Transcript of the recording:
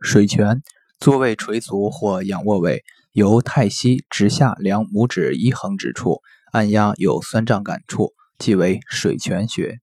水泉，坐位垂足或仰卧位，由太溪直下两拇指一横指处按压有酸胀感处，即为水泉穴。